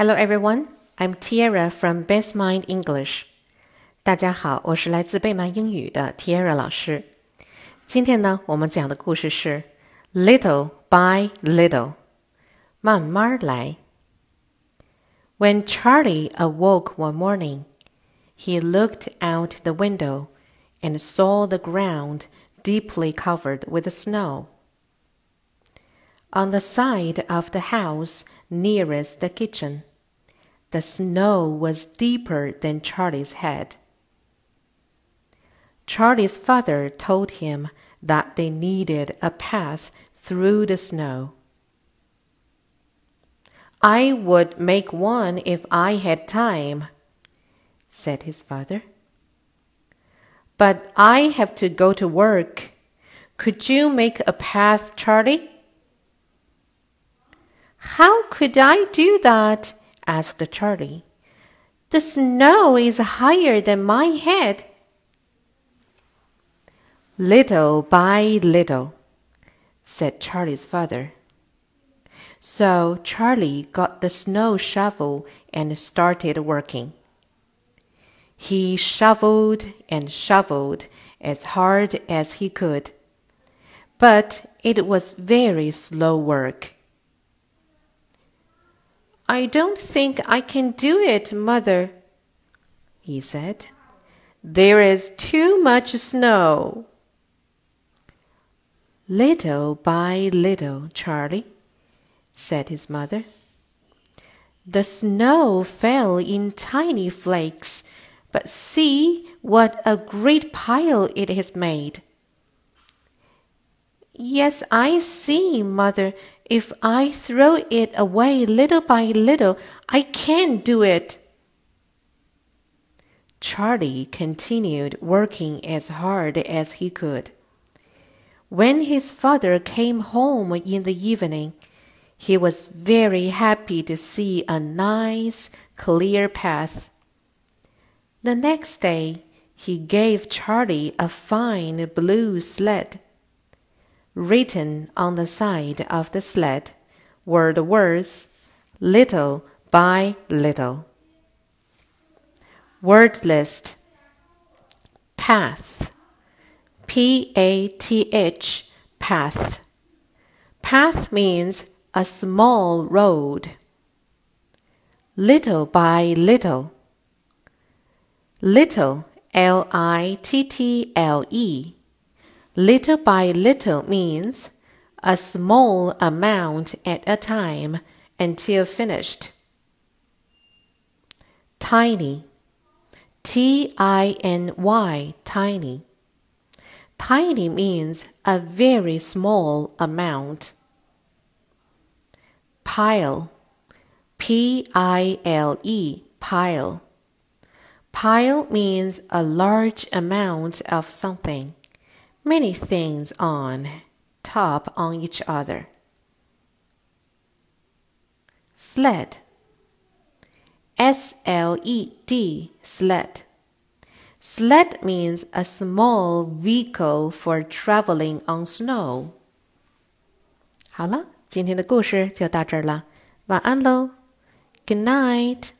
Hello everyone, I'm Tierra from Best Mind English. 大家好，我是来自贝曼英语的 Tierra 老师。今天呢，我们讲的故事是 Little by Little，慢慢来。When Charley awoke one morning, he looked out the window and saw the ground deeply covered with snow. On the side of the house nearest the kitchen, the snow was deeper than Charley's head. Charley's father told him that they needed a path through the snow. I would make one if I had time, said his father. But I have to go to work. Could you make a path, Charley? How could I do that? Asked Charley. The snow is higher than my head. Little by little, said Charley's father. So Charley got the snow shovel and started working. He shoveled and shoveled as hard as he could, but it was very slow work. I don't think I can do it, mother, he said. There is too much snow. Little by little, Charley, said his mother. The snow fell in tiny flakes, but see what a great pile it has made. Yes, I see, mother, if I throw it away little by little, I can't do it. Charley continued working as hard as he could. When his father came home in the evening, he was very happy to see a nice, clear path. The next day, he gave Charley a fine blue sled. Written on the side of the sled were the words little by little. Word list Path P A T H path. Path means a small road. Little by little. Little L I T T L E Little by little means a small amount at a time until finished. Tiny, T I N Y, tiny. Tiny means a very small amount. Pile, P I L E, pile. Pile means a large amount of something many things on top on each other. Sled S L E D sled. Sled means a small vehicle for traveling on snow. 好了，今天的故事就到这儿了，晚安喽，Good night。